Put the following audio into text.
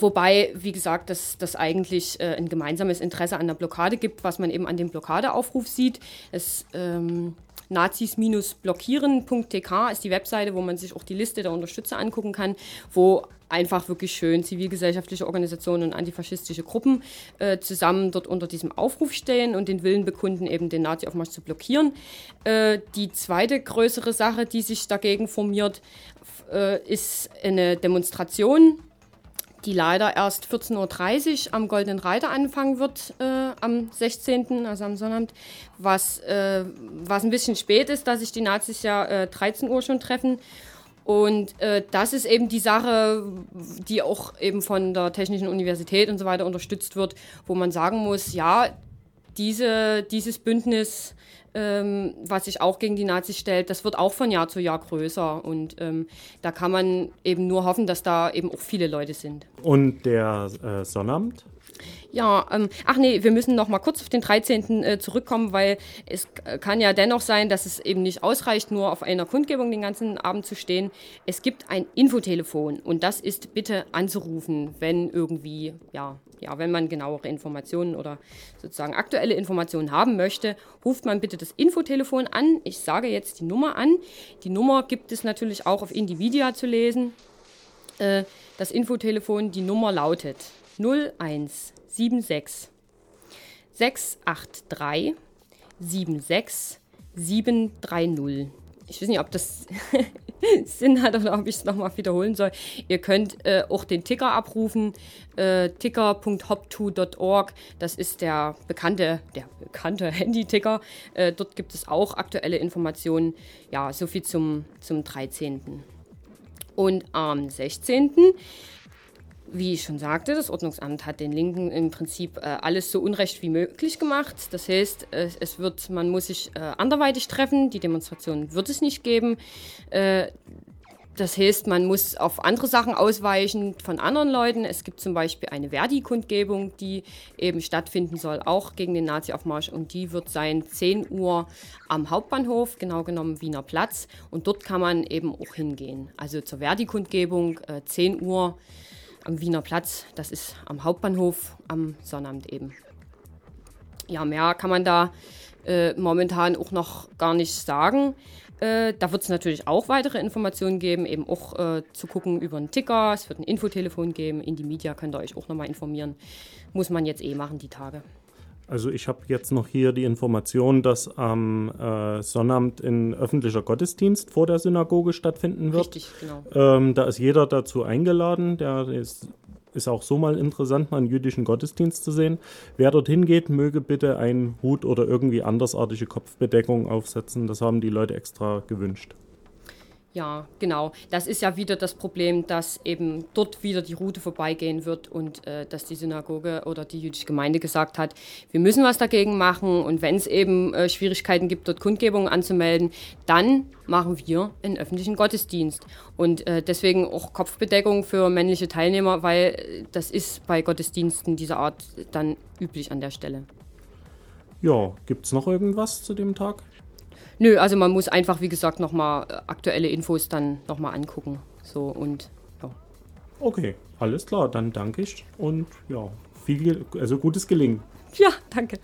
Wobei, wie gesagt, dass das eigentlich äh, ein gemeinsames Interesse an der Blockade gibt, was man eben an dem Blockadeaufruf sieht. Es ähm, nazis-blockieren.tk ist die Webseite, wo man sich auch die Liste der Unterstützer angucken kann, wo einfach wirklich schön zivilgesellschaftliche Organisationen und antifaschistische Gruppen äh, zusammen dort unter diesem Aufruf stehen und den Willen bekunden, eben den Nazi-Aufmarsch zu blockieren. Äh, die zweite größere Sache, die sich dagegen formiert, äh, ist eine Demonstration die leider erst 14.30 Uhr am Goldenen Reiter anfangen wird, äh, am 16., also am Sonnabend, was, äh, was ein bisschen spät ist, da sich die Nazis ja äh, 13 Uhr schon treffen. Und äh, das ist eben die Sache, die auch eben von der Technischen Universität und so weiter unterstützt wird, wo man sagen muss, ja, diese, dieses Bündnis ähm, was sich auch gegen die Nazis stellt, das wird auch von Jahr zu Jahr größer. Und ähm, da kann man eben nur hoffen, dass da eben auch viele Leute sind. Und der äh, Sonnabend? Ja, ähm, ach nee, wir müssen noch mal kurz auf den 13. Äh, zurückkommen, weil es kann ja dennoch sein, dass es eben nicht ausreicht, nur auf einer Kundgebung den ganzen Abend zu stehen. Es gibt ein Infotelefon und das ist bitte anzurufen, wenn irgendwie, ja, ja, wenn man genauere Informationen oder sozusagen aktuelle Informationen haben möchte, ruft man bitte das Infotelefon an. Ich sage jetzt die Nummer an. Die Nummer gibt es natürlich auch auf Individia zu lesen. Äh, das Infotelefon, die Nummer lautet 0176 683 76 730 ich weiß nicht, ob das Sinn hat oder ob ich es nochmal wiederholen soll. Ihr könnt äh, auch den Ticker abrufen, äh, ticker.hop2.org. Das ist der bekannte, der bekannte Handy-Ticker. Äh, dort gibt es auch aktuelle Informationen. Ja, soviel zum, zum 13. Und am 16 wie ich schon sagte, das Ordnungsamt hat den Linken im Prinzip äh, alles so unrecht wie möglich gemacht. Das heißt, äh, es wird, man muss sich äh, anderweitig treffen. Die Demonstration wird es nicht geben. Äh, das heißt, man muss auf andere Sachen ausweichen von anderen Leuten. Es gibt zum Beispiel eine Verdi-Kundgebung, die eben stattfinden soll, auch gegen den Nazi-Aufmarsch. Und die wird sein 10 Uhr am Hauptbahnhof, genau genommen Wiener Platz. Und dort kann man eben auch hingehen. Also zur Verdi-Kundgebung, äh, 10 Uhr am Wiener Platz. Das ist am Hauptbahnhof am Sonnabend eben. Ja, mehr kann man da äh, momentan auch noch gar nicht sagen. Äh, da wird es natürlich auch weitere Informationen geben, eben auch äh, zu gucken über einen Ticker. Es wird ein Infotelefon geben. In die Media könnt ihr euch auch nochmal informieren. Muss man jetzt eh machen, die Tage. Also ich habe jetzt noch hier die Information, dass am äh, Sonnabend ein öffentlicher Gottesdienst vor der Synagoge stattfinden wird. Richtig, genau. Ähm, da ist jeder dazu eingeladen. Der ist, ist auch so mal interessant, mal einen jüdischen Gottesdienst zu sehen. Wer dorthin geht, möge bitte einen Hut oder irgendwie andersartige Kopfbedeckung aufsetzen. Das haben die Leute extra gewünscht. Ja, genau. Das ist ja wieder das Problem, dass eben dort wieder die Route vorbeigehen wird und äh, dass die Synagoge oder die jüdische Gemeinde gesagt hat, wir müssen was dagegen machen und wenn es eben äh, Schwierigkeiten gibt, dort Kundgebungen anzumelden, dann machen wir einen öffentlichen Gottesdienst. Und äh, deswegen auch Kopfbedeckung für männliche Teilnehmer, weil äh, das ist bei Gottesdiensten dieser Art dann üblich an der Stelle. Ja, gibt es noch irgendwas zu dem Tag? Nö, also man muss einfach, wie gesagt, nochmal äh, aktuelle Infos dann nochmal angucken. So und ja. Okay, alles klar, dann danke ich und ja, viel, also gutes Gelingen. Ja, danke.